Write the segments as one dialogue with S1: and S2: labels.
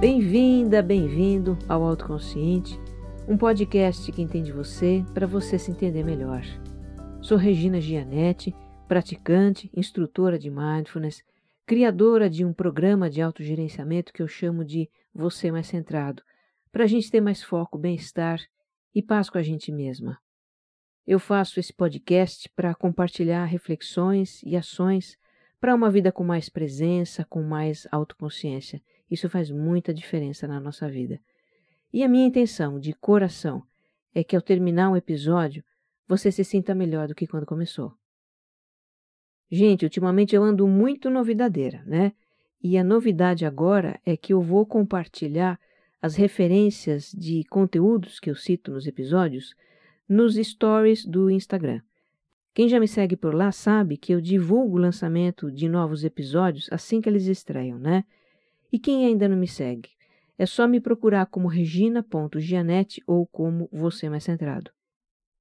S1: Bem-vinda, bem-vindo ao Autoconsciente, um podcast que entende você para você se entender melhor. Sou Regina Gianetti, praticante, instrutora de mindfulness, criadora de um programa de autogerenciamento que eu chamo de Você Mais Centrado, para a gente ter mais foco, bem-estar e paz com a gente mesma. Eu faço esse podcast para compartilhar reflexões e ações para uma vida com mais presença, com mais autoconsciência. Isso faz muita diferença na nossa vida. E a minha intenção, de coração, é que ao terminar um episódio, você se sinta melhor do que quando começou. Gente, ultimamente eu ando muito novidadeira, né? E a novidade agora é que eu vou compartilhar as referências de conteúdos que eu cito nos episódios nos stories do Instagram. Quem já me segue por lá sabe que eu divulgo o lançamento de novos episódios assim que eles estreiam, né? E quem ainda não me segue? É só me procurar como regina.gianete ou como Você Mais Centrado.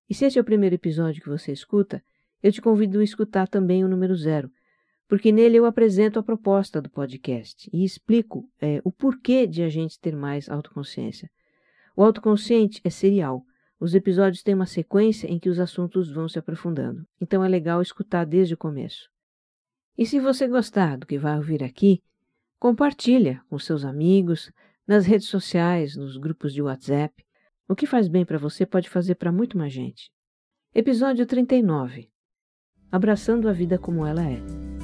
S1: E se esse é o primeiro episódio que você escuta, eu te convido a escutar também o número zero, porque nele eu apresento a proposta do podcast e explico é, o porquê de a gente ter mais autoconsciência. O autoconsciente é serial. Os episódios têm uma sequência em que os assuntos vão se aprofundando, então é legal escutar desde o começo. E se você gostar do que vai ouvir aqui, compartilha com seus amigos, nas redes sociais, nos grupos de WhatsApp. O que faz bem para você pode fazer para muito mais gente. Episódio 39 Abraçando a vida como ela é.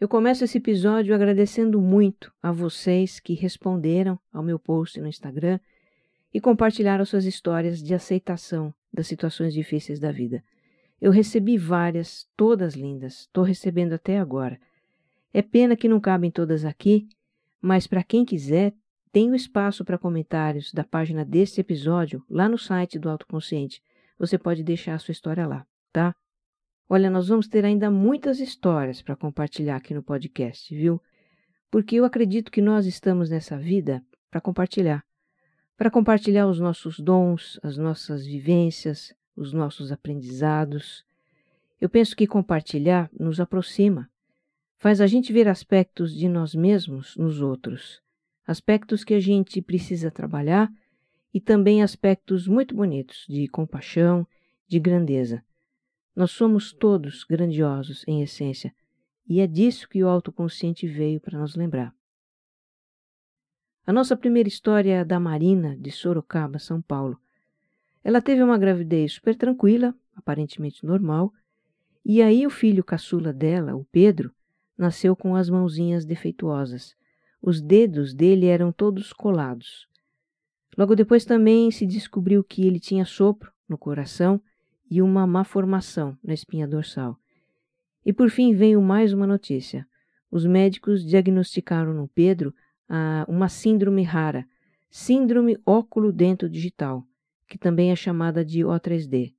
S1: Eu começo esse episódio agradecendo muito a vocês que responderam ao meu post no Instagram e compartilharam suas histórias de aceitação das situações difíceis da vida. Eu recebi várias, todas lindas, estou recebendo até agora. É pena que não cabem todas aqui, mas para quem quiser, tem o espaço para comentários da página desse episódio lá no site do Autoconsciente. Você pode deixar a sua história lá, tá? Olha, nós vamos ter ainda muitas histórias para compartilhar aqui no podcast, viu? Porque eu acredito que nós estamos nessa vida para compartilhar. Para compartilhar os nossos dons, as nossas vivências, os nossos aprendizados. Eu penso que compartilhar nos aproxima, faz a gente ver aspectos de nós mesmos nos outros, aspectos que a gente precisa trabalhar e também aspectos muito bonitos de compaixão, de grandeza. Nós somos todos grandiosos em essência, e é disso que o autoconsciente veio para nos lembrar. A nossa primeira história é da Marina, de Sorocaba, São Paulo. Ela teve uma gravidez super tranquila, aparentemente normal, e aí o filho caçula dela, o Pedro, nasceu com as mãozinhas defeituosas. Os dedos dele eram todos colados. Logo depois também se descobriu que ele tinha sopro no coração e uma má formação na espinha dorsal. E por fim veio mais uma notícia. Os médicos diagnosticaram no Pedro ah, uma síndrome rara, síndrome óculo dento digital, que também é chamada de O3D.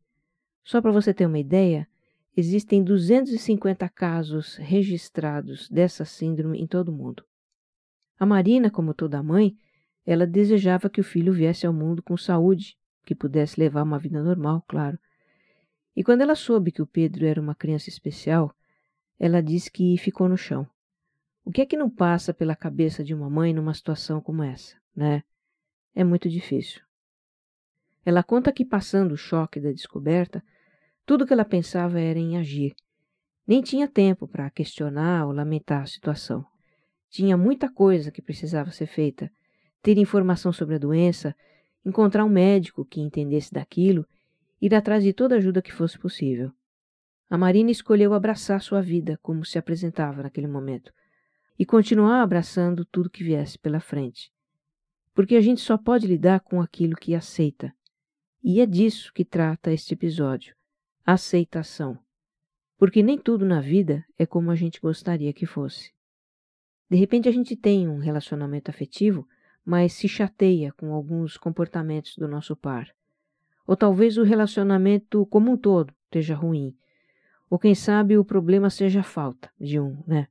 S1: Só para você ter uma ideia, existem 250 casos registrados dessa síndrome em todo o mundo. A Marina, como toda mãe, ela desejava que o filho viesse ao mundo com saúde, que pudesse levar uma vida normal, claro. E quando ela soube que o Pedro era uma criança especial, ela disse que ficou no chão. O que é que não passa pela cabeça de uma mãe numa situação como essa, né? É muito difícil. Ela conta que, passando o choque da descoberta, tudo que ela pensava era em agir. Nem tinha tempo para questionar ou lamentar a situação. Tinha muita coisa que precisava ser feita: ter informação sobre a doença, encontrar um médico que entendesse daquilo ir atrás de toda ajuda que fosse possível. A Marina escolheu abraçar sua vida como se apresentava naquele momento e continuar abraçando tudo que viesse pela frente. Porque a gente só pode lidar com aquilo que aceita. E é disso que trata este episódio: aceitação. Porque nem tudo na vida é como a gente gostaria que fosse. De repente a gente tem um relacionamento afetivo, mas se chateia com alguns comportamentos do nosso par. Ou talvez o relacionamento como um todo esteja ruim. Ou quem sabe o problema seja a falta de um, né?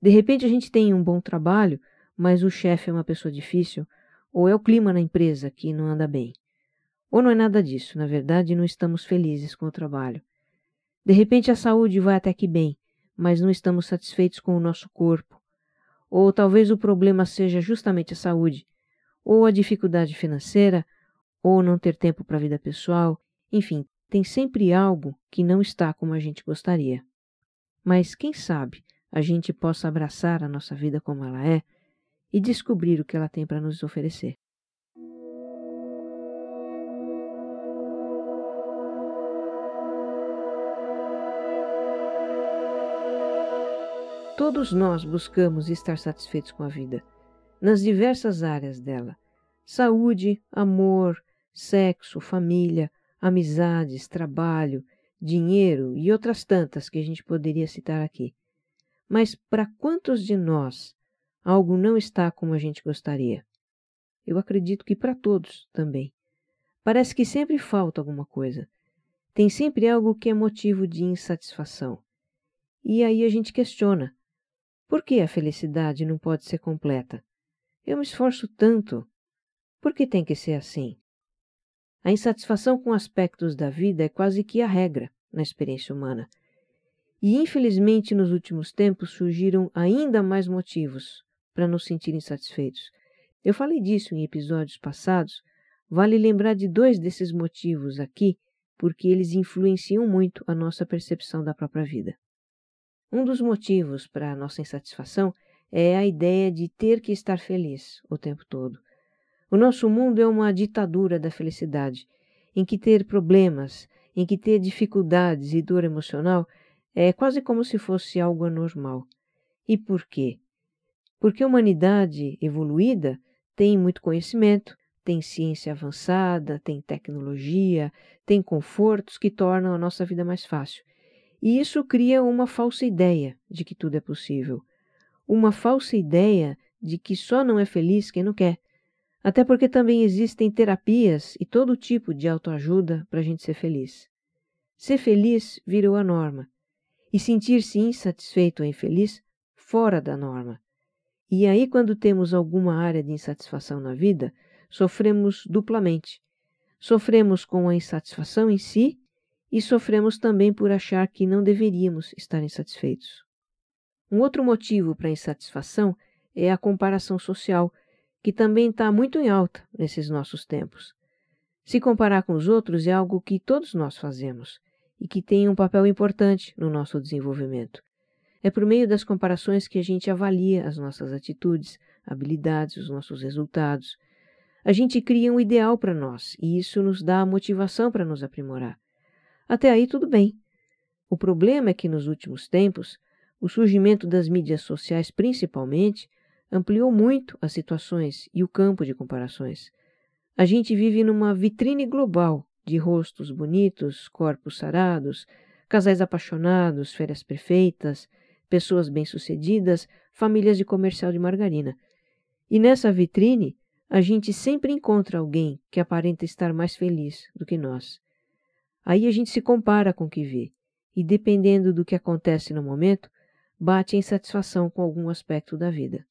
S1: De repente a gente tem um bom trabalho, mas o chefe é uma pessoa difícil, ou é o clima na empresa que não anda bem. Ou não é nada disso, na verdade não estamos felizes com o trabalho. De repente a saúde vai até que bem, mas não estamos satisfeitos com o nosso corpo. Ou talvez o problema seja justamente a saúde, ou a dificuldade financeira, ou não ter tempo para a vida pessoal, enfim, tem sempre algo que não está como a gente gostaria. Mas quem sabe a gente possa abraçar a nossa vida como ela é e descobrir o que ela tem para nos oferecer. Todos nós buscamos estar satisfeitos com a vida, nas diversas áreas dela: saúde, amor, sexo, família, amizades, trabalho, dinheiro e outras tantas que a gente poderia citar aqui. Mas para quantos de nós algo não está como a gente gostaria? Eu acredito que para todos também. Parece que sempre falta alguma coisa. Tem sempre algo que é motivo de insatisfação. E aí a gente questiona: por que a felicidade não pode ser completa? Eu me esforço tanto. Por que tem que ser assim? A insatisfação com aspectos da vida é quase que a regra na experiência humana. E infelizmente nos últimos tempos surgiram ainda mais motivos para nos sentir insatisfeitos. Eu falei disso em episódios passados. Vale lembrar de dois desses motivos aqui, porque eles influenciam muito a nossa percepção da própria vida. Um dos motivos para a nossa insatisfação é a ideia de ter que estar feliz o tempo todo. O nosso mundo é uma ditadura da felicidade, em que ter problemas, em que ter dificuldades e dor emocional é quase como se fosse algo anormal. E por quê? Porque a humanidade evoluída tem muito conhecimento, tem ciência avançada, tem tecnologia, tem confortos que tornam a nossa vida mais fácil. E isso cria uma falsa ideia de que tudo é possível. Uma falsa ideia de que só não é feliz quem não quer, até porque também existem terapias e todo tipo de autoajuda para a gente ser feliz. Ser feliz virou a norma, e sentir-se insatisfeito ou infeliz fora da norma. E aí, quando temos alguma área de insatisfação na vida, sofremos duplamente. Sofremos com a insatisfação em si e sofremos também por achar que não deveríamos estar insatisfeitos. Um outro motivo para a insatisfação é a comparação social que também está muito em alta nesses nossos tempos. Se comparar com os outros é algo que todos nós fazemos e que tem um papel importante no nosso desenvolvimento. É por meio das comparações que a gente avalia as nossas atitudes, habilidades, os nossos resultados. A gente cria um ideal para nós e isso nos dá a motivação para nos aprimorar. Até aí tudo bem. O problema é que nos últimos tempos, o surgimento das mídias sociais principalmente ampliou muito as situações e o campo de comparações. A gente vive numa vitrine global de rostos bonitos, corpos sarados, casais apaixonados, férias perfeitas, pessoas bem-sucedidas, famílias de comercial de margarina. E nessa vitrine, a gente sempre encontra alguém que aparenta estar mais feliz do que nós. Aí a gente se compara com o que vê, e dependendo do que acontece no momento, bate a insatisfação com algum aspecto da vida.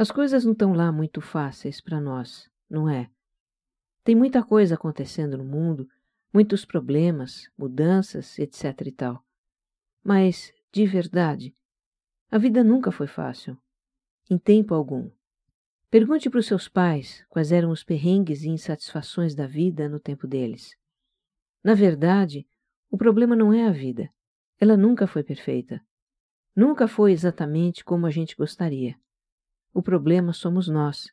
S1: As coisas não estão lá muito fáceis para nós, não é? Tem muita coisa acontecendo no mundo, muitos problemas, mudanças, etc e tal. Mas, de verdade, a vida nunca foi fácil, em tempo algum. Pergunte para os seus pais quais eram os perrengues e insatisfações da vida no tempo deles. Na verdade, o problema não é a vida. Ela nunca foi perfeita. Nunca foi exatamente como a gente gostaria. O problema somos nós,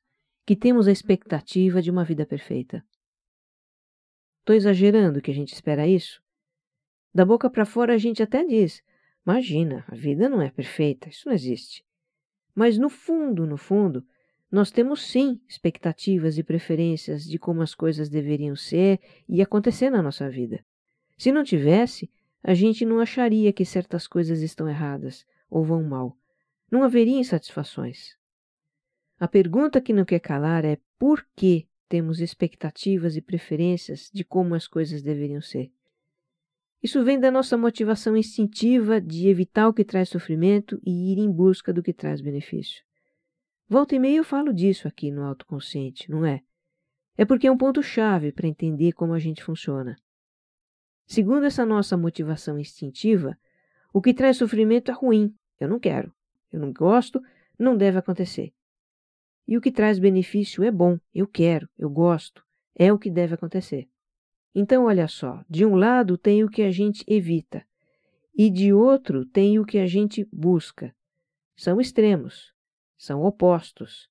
S1: que temos a expectativa de uma vida perfeita. Estou exagerando que a gente espera isso? Da boca para fora a gente até diz: imagina, a vida não é perfeita, isso não existe. Mas no fundo, no fundo, nós temos sim expectativas e preferências de como as coisas deveriam ser e acontecer na nossa vida. Se não tivesse, a gente não acharia que certas coisas estão erradas ou vão mal. Não haveria insatisfações. A pergunta que não quer calar é por que temos expectativas e preferências de como as coisas deveriam ser. Isso vem da nossa motivação instintiva de evitar o que traz sofrimento e ir em busca do que traz benefício. Volta e meia eu falo disso aqui no autoconsciente, não é? É porque é um ponto-chave para entender como a gente funciona. Segundo essa nossa motivação instintiva, o que traz sofrimento é ruim, eu não quero, eu não gosto, não deve acontecer. E o que traz benefício é bom, eu quero, eu gosto, é o que deve acontecer. Então, olha só: de um lado tem o que a gente evita, e de outro tem o que a gente busca. São extremos, são opostos.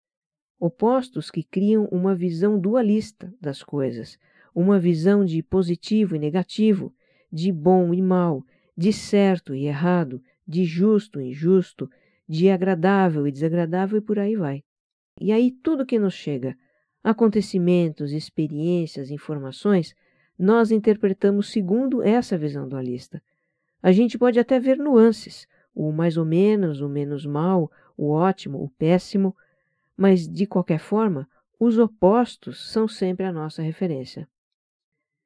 S1: Opostos que criam uma visão dualista das coisas, uma visão de positivo e negativo, de bom e mal, de certo e errado, de justo e injusto, de agradável e desagradável e por aí vai. E aí tudo que nos chega, acontecimentos, experiências, informações, nós interpretamos segundo essa visão dualista. A gente pode até ver nuances, o mais ou menos, o menos mal, o ótimo, o péssimo, mas de qualquer forma, os opostos são sempre a nossa referência.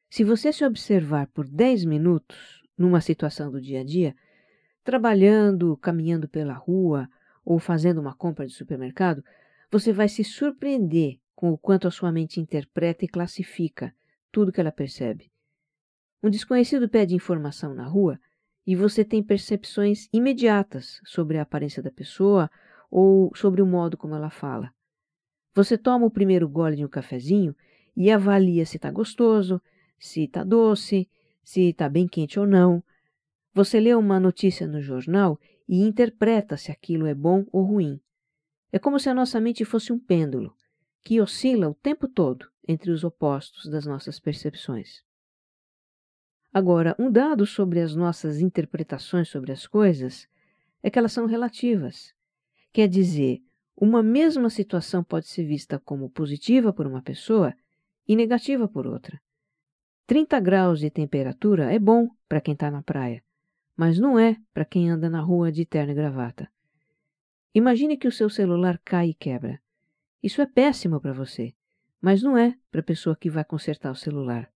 S1: Se você se observar por 10 minutos numa situação do dia a dia, trabalhando, caminhando pela rua ou fazendo uma compra de supermercado, você vai se surpreender com o quanto a sua mente interpreta e classifica tudo que ela percebe. Um desconhecido pede informação na rua e você tem percepções imediatas sobre a aparência da pessoa ou sobre o modo como ela fala. Você toma o primeiro gole de um cafezinho e avalia se está gostoso, se está doce, se está bem quente ou não. Você lê uma notícia no jornal e interpreta se aquilo é bom ou ruim. É como se a nossa mente fosse um pêndulo, que oscila o tempo todo entre os opostos das nossas percepções. Agora, um dado sobre as nossas interpretações sobre as coisas é que elas são relativas. Quer dizer, uma mesma situação pode ser vista como positiva por uma pessoa e negativa por outra. 30 graus de temperatura é bom para quem está na praia, mas não é para quem anda na rua de terno e gravata. Imagine que o seu celular cai e quebra. Isso é péssimo para você, mas não é para a pessoa que vai consertar o celular.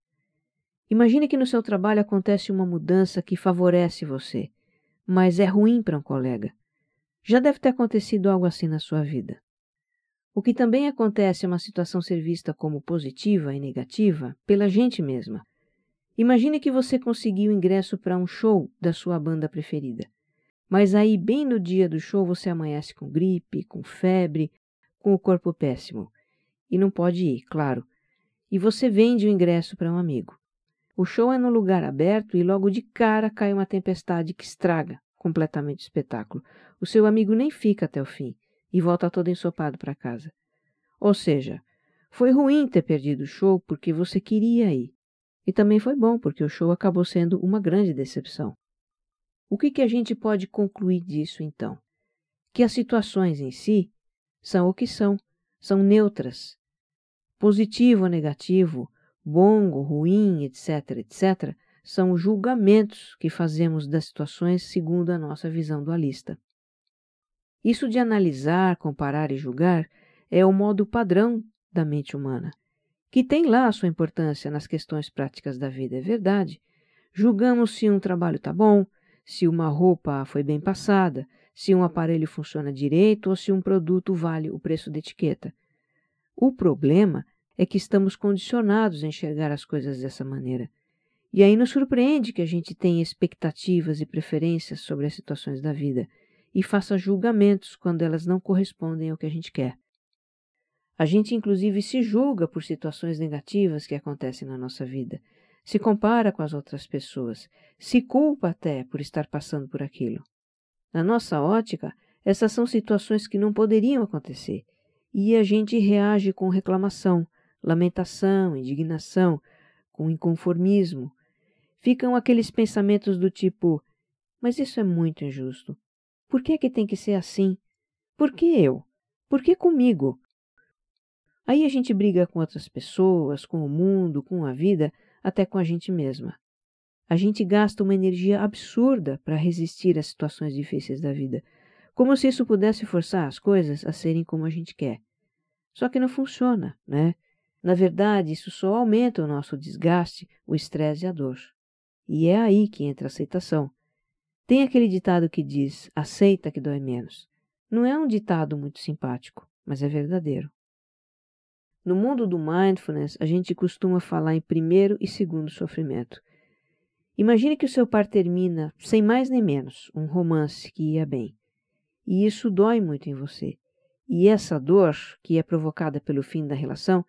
S1: Imagine que no seu trabalho acontece uma mudança que favorece você, mas é ruim para um colega. Já deve ter acontecido algo assim na sua vida. O que também acontece é uma situação ser vista como positiva e negativa pela gente mesma. Imagine que você conseguiu ingresso para um show da sua banda preferida. Mas aí, bem no dia do show, você amanhece com gripe, com febre, com o corpo péssimo. E não pode ir, claro. E você vende o ingresso para um amigo. O show é num lugar aberto e logo de cara cai uma tempestade que estraga completamente o espetáculo. O seu amigo nem fica até o fim e volta todo ensopado para casa. Ou seja, foi ruim ter perdido o show porque você queria ir. E também foi bom porque o show acabou sendo uma grande decepção. O que, que a gente pode concluir disso então? Que as situações em si são o que são, são neutras. Positivo ou negativo, bom ou ruim, etc., etc., são julgamentos que fazemos das situações segundo a nossa visão dualista. Isso de analisar, comparar e julgar é o modo padrão da mente humana, que tem lá a sua importância nas questões práticas da vida, é verdade. Julgamos se um trabalho está bom, se uma roupa foi bem passada, se um aparelho funciona direito ou se um produto vale o preço da etiqueta. O problema é que estamos condicionados a enxergar as coisas dessa maneira. E aí nos surpreende que a gente tenha expectativas e preferências sobre as situações da vida e faça julgamentos quando elas não correspondem ao que a gente quer. A gente, inclusive, se julga por situações negativas que acontecem na nossa vida, se compara com as outras pessoas, se culpa até por estar passando por aquilo. Na nossa ótica, essas são situações que não poderiam acontecer, e a gente reage com reclamação, lamentação, indignação, com inconformismo. Ficam aqueles pensamentos do tipo: mas isso é muito injusto. Por que é que tem que ser assim? Por que eu? Por que comigo? Aí a gente briga com outras pessoas, com o mundo, com a vida, até com a gente mesma. A gente gasta uma energia absurda para resistir às situações difíceis da vida, como se isso pudesse forçar as coisas a serem como a gente quer. Só que não funciona, né? Na verdade, isso só aumenta o nosso desgaste, o estresse e a dor. E é aí que entra a aceitação. Tem aquele ditado que diz: aceita que dói menos. Não é um ditado muito simpático, mas é verdadeiro. No mundo do mindfulness, a gente costuma falar em primeiro e segundo sofrimento. Imagine que o seu par termina, sem mais nem menos, um romance que ia bem. E isso dói muito em você. E essa dor, que é provocada pelo fim da relação,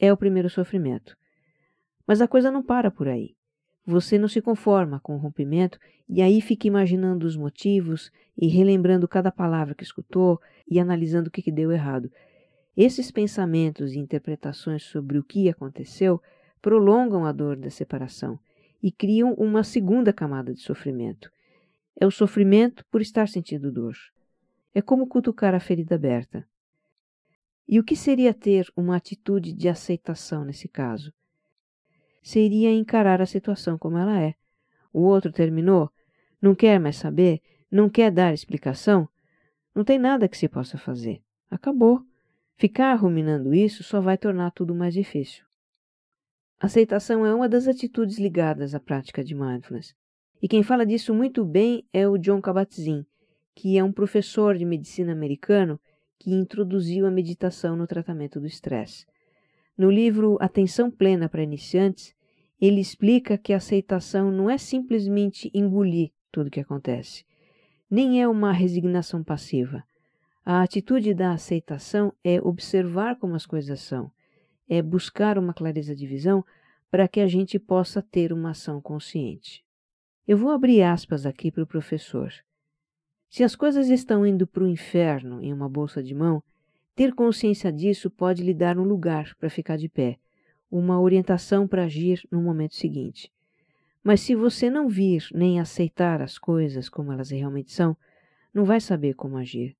S1: é o primeiro sofrimento. Mas a coisa não para por aí. Você não se conforma com o rompimento e aí fica imaginando os motivos e relembrando cada palavra que escutou e analisando o que, que deu errado. Esses pensamentos e interpretações sobre o que aconteceu prolongam a dor da separação e criam uma segunda camada de sofrimento. É o sofrimento por estar sentindo dor. É como cutucar a ferida aberta. E o que seria ter uma atitude de aceitação nesse caso? Seria encarar a situação como ela é. O outro terminou, não quer mais saber, não quer dar explicação. Não tem nada que se possa fazer. Acabou. Ficar ruminando isso só vai tornar tudo mais difícil. Aceitação é uma das atitudes ligadas à prática de mindfulness. E quem fala disso muito bem é o John Kabat-Zinn, que é um professor de medicina americano que introduziu a meditação no tratamento do estresse. No livro Atenção Plena para Iniciantes, ele explica que a aceitação não é simplesmente engolir tudo o que acontece, nem é uma resignação passiva. A atitude da aceitação é observar como as coisas são, é buscar uma clareza de visão para que a gente possa ter uma ação consciente. Eu vou abrir aspas aqui para o professor. Se as coisas estão indo para o inferno em uma bolsa de mão, ter consciência disso pode lhe dar um lugar para ficar de pé, uma orientação para agir no momento seguinte. Mas se você não vir nem aceitar as coisas como elas realmente são, não vai saber como agir.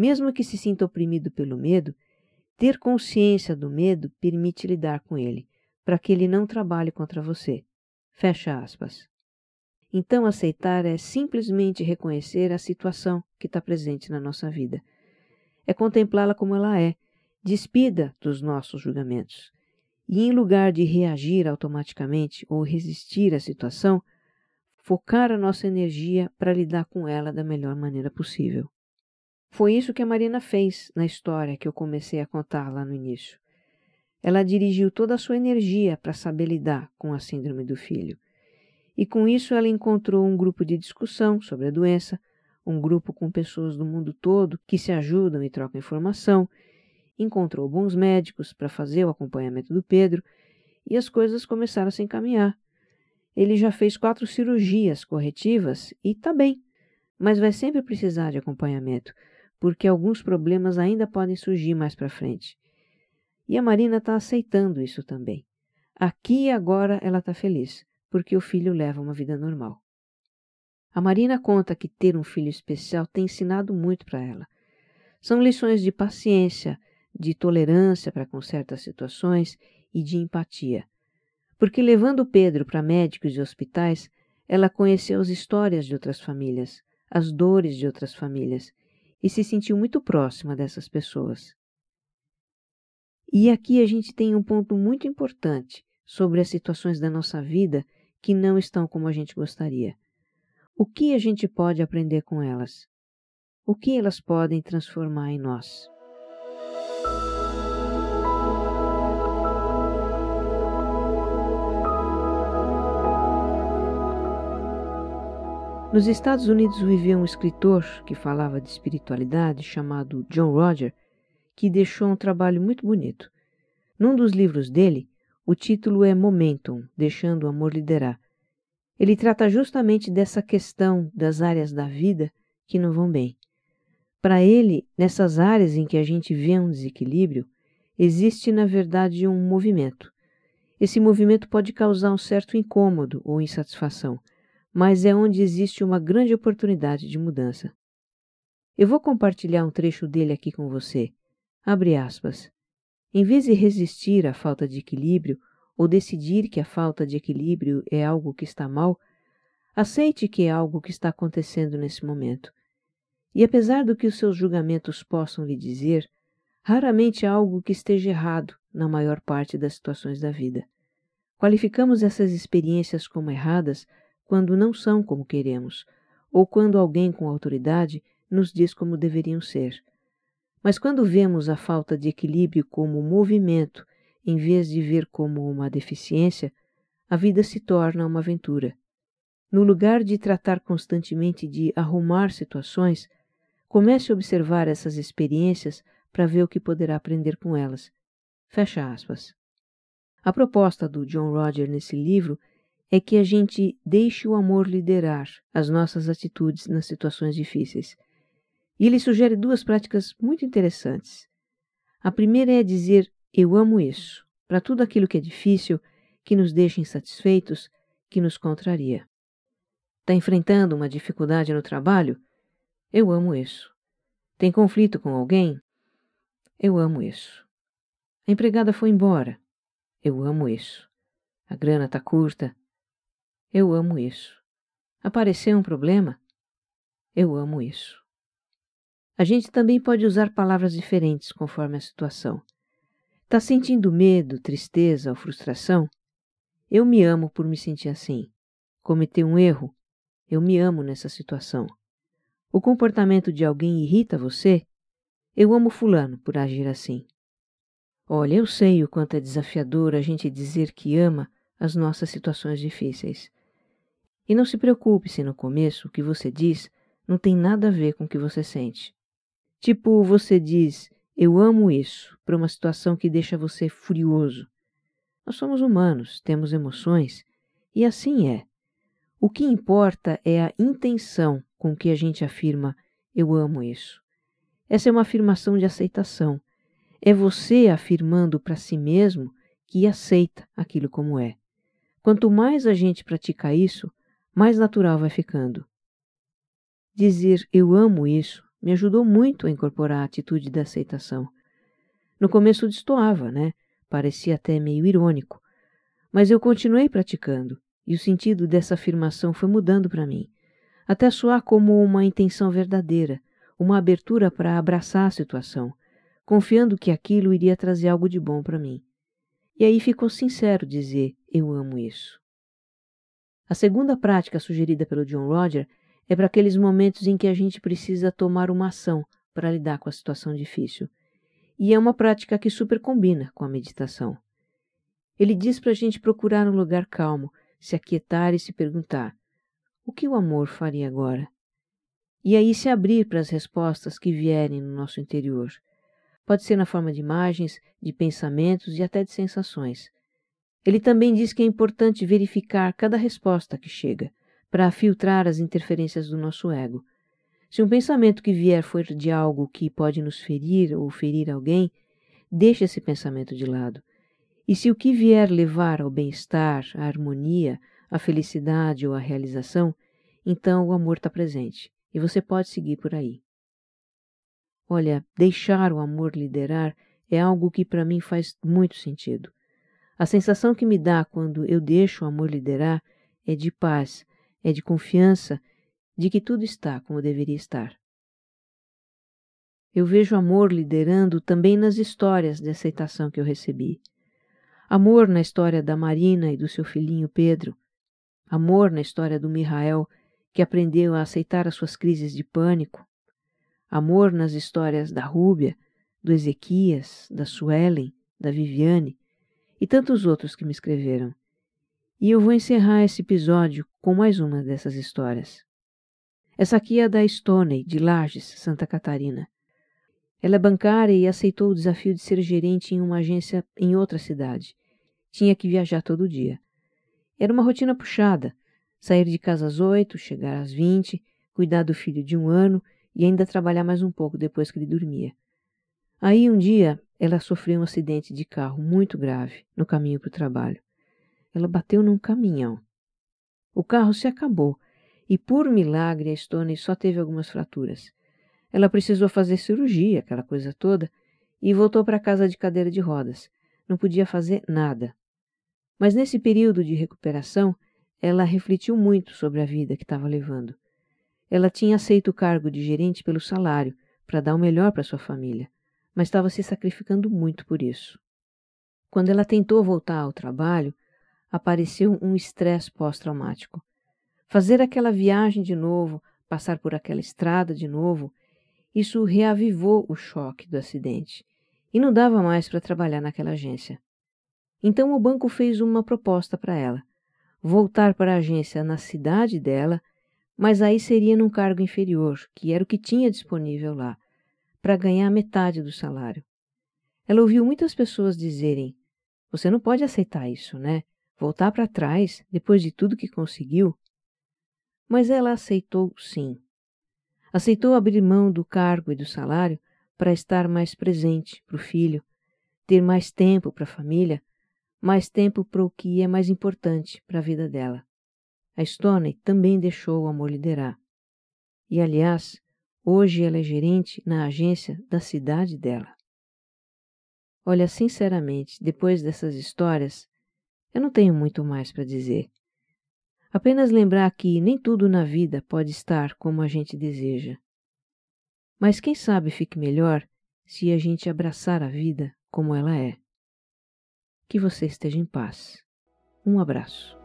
S1: Mesmo que se sinta oprimido pelo medo, ter consciência do medo permite lidar com ele, para que ele não trabalhe contra você. Fecha aspas. Então, aceitar é simplesmente reconhecer a situação que está presente na nossa vida. É contemplá-la como ela é, despida dos nossos julgamentos. E, em lugar de reagir automaticamente ou resistir à situação, focar a nossa energia para lidar com ela da melhor maneira possível. Foi isso que a Marina fez na história que eu comecei a contar lá no início. Ela dirigiu toda a sua energia para saber lidar com a síndrome do filho. E com isso ela encontrou um grupo de discussão sobre a doença, um grupo com pessoas do mundo todo que se ajudam e trocam informação, encontrou bons médicos para fazer o acompanhamento do Pedro e as coisas começaram a se encaminhar. Ele já fez quatro cirurgias corretivas e está bem, mas vai sempre precisar de acompanhamento porque alguns problemas ainda podem surgir mais para frente. E a Marina está aceitando isso também. Aqui e agora ela está feliz, porque o filho leva uma vida normal. A Marina conta que ter um filho especial tem ensinado muito para ela. São lições de paciência, de tolerância para com certas situações e de empatia. Porque levando Pedro para médicos e hospitais, ela conheceu as histórias de outras famílias, as dores de outras famílias e se sentiu muito próxima dessas pessoas. E aqui a gente tem um ponto muito importante sobre as situações da nossa vida que não estão como a gente gostaria. O que a gente pode aprender com elas? O que elas podem transformar em nós? Nos Estados Unidos vivia um escritor que falava de espiritualidade chamado John Roger, que deixou um trabalho muito bonito. Num dos livros dele, o título é Momentum Deixando o Amor Liderar. Ele trata justamente dessa questão das áreas da vida que não vão bem. Para ele, nessas áreas em que a gente vê um desequilíbrio, existe na verdade um movimento. Esse movimento pode causar um certo incômodo ou insatisfação mas é onde existe uma grande oportunidade de mudança. Eu vou compartilhar um trecho dele aqui com você. Abre aspas. Em vez de resistir à falta de equilíbrio ou decidir que a falta de equilíbrio é algo que está mal, aceite que é algo que está acontecendo nesse momento. E apesar do que os seus julgamentos possam lhe dizer, raramente há algo que esteja errado na maior parte das situações da vida. Qualificamos essas experiências como erradas quando não são como queremos, ou quando alguém com autoridade nos diz como deveriam ser. Mas quando vemos a falta de equilíbrio como movimento, em vez de ver como uma deficiência, a vida se torna uma aventura. No lugar de tratar constantemente de arrumar situações, comece a observar essas experiências para ver o que poderá aprender com elas. Fecha aspas. A proposta do John Roger nesse livro é que a gente deixe o amor liderar as nossas atitudes nas situações difíceis. E ele sugere duas práticas muito interessantes. A primeira é dizer eu amo isso, para tudo aquilo que é difícil, que nos deixa insatisfeitos, que nos contraria. Está enfrentando uma dificuldade no trabalho? Eu amo isso. Tem conflito com alguém? Eu amo isso. A empregada foi embora. Eu amo isso. A grana está curta. Eu amo isso. Apareceu um problema? Eu amo isso. A gente também pode usar palavras diferentes conforme a situação. Está sentindo medo, tristeza ou frustração? Eu me amo por me sentir assim. Cometeu um erro? Eu me amo nessa situação. O comportamento de alguém irrita você? Eu amo Fulano por agir assim. Olha, eu sei o quanto é desafiador a gente dizer que ama as nossas situações difíceis. E não se preocupe se no começo o que você diz não tem nada a ver com o que você sente. Tipo, você diz, eu amo isso, para uma situação que deixa você furioso. Nós somos humanos, temos emoções, e assim é. O que importa é a intenção com que a gente afirma eu amo isso. Essa é uma afirmação de aceitação. É você afirmando para si mesmo que aceita aquilo como é. Quanto mais a gente pratica isso, mais natural vai ficando. Dizer eu amo isso me ajudou muito a incorporar a atitude da aceitação. No começo destoava, né? Parecia até meio irônico. Mas eu continuei praticando e o sentido dessa afirmação foi mudando para mim, até soar como uma intenção verdadeira, uma abertura para abraçar a situação, confiando que aquilo iria trazer algo de bom para mim. E aí ficou sincero dizer: Eu amo isso. A segunda prática sugerida pelo John Roger é para aqueles momentos em que a gente precisa tomar uma ação para lidar com a situação difícil. E é uma prática que super combina com a meditação. Ele diz para a gente procurar um lugar calmo, se aquietar e se perguntar: o que o amor faria agora? E aí se abrir para as respostas que vierem no nosso interior. Pode ser na forma de imagens, de pensamentos e até de sensações. Ele também diz que é importante verificar cada resposta que chega, para filtrar as interferências do nosso ego. Se um pensamento que vier for de algo que pode nos ferir ou ferir alguém, deixe esse pensamento de lado e se o que vier levar ao bem-estar, à harmonia, à felicidade ou à realização, então o amor está presente e você pode seguir por aí. Olha, deixar o amor liderar é algo que para mim faz muito sentido. A sensação que me dá quando eu deixo o amor liderar é de paz, é de confiança de que tudo está como deveria estar. Eu vejo amor liderando também nas histórias de aceitação que eu recebi. Amor na história da Marina e do seu filhinho Pedro. Amor na história do Mihael, que aprendeu a aceitar as suas crises de pânico. Amor nas histórias da Rúbia, do Ezequias, da Suelen, da Viviane e tantos outros que me escreveram. E eu vou encerrar esse episódio com mais uma dessas histórias. Essa aqui é da Stoney, de Lages, Santa Catarina. Ela é bancária e aceitou o desafio de ser gerente em uma agência em outra cidade. Tinha que viajar todo dia. Era uma rotina puxada. Sair de casa às oito, chegar às vinte, cuidar do filho de um ano e ainda trabalhar mais um pouco depois que ele dormia. Aí um dia ela sofreu um acidente de carro muito grave no caminho para o trabalho. Ela bateu num caminhão. O carro se acabou e, por milagre, a Stone só teve algumas fraturas. Ela precisou fazer cirurgia, aquela coisa toda, e voltou para casa de cadeira de rodas. Não podia fazer nada. Mas nesse período de recuperação, ela refletiu muito sobre a vida que estava levando. Ela tinha aceito o cargo de gerente pelo salário, para dar o melhor para sua família, mas estava se sacrificando muito por isso. Quando ela tentou voltar ao trabalho, apareceu um estresse pós-traumático. Fazer aquela viagem de novo, passar por aquela estrada de novo, isso reavivou o choque do acidente e não dava mais para trabalhar naquela agência. Então o banco fez uma proposta para ela: voltar para a agência na cidade dela, mas aí seria num cargo inferior, que era o que tinha disponível lá, para ganhar metade do salário. Ela ouviu muitas pessoas dizerem: Você não pode aceitar isso, né? Voltar para trás depois de tudo que conseguiu. Mas ela aceitou sim. Aceitou abrir mão do cargo e do salário para estar mais presente para o filho, ter mais tempo para a família, mais tempo para o que é mais importante para a vida dela. A Stoney também deixou o amor liderar. E, aliás, hoje ela é gerente na agência da cidade dela. Olha, sinceramente, depois dessas histórias, eu não tenho muito mais para dizer. Apenas lembrar que nem tudo na vida pode estar como a gente deseja. Mas quem sabe fique melhor se a gente abraçar a vida como ela é. Que você esteja em paz. Um abraço.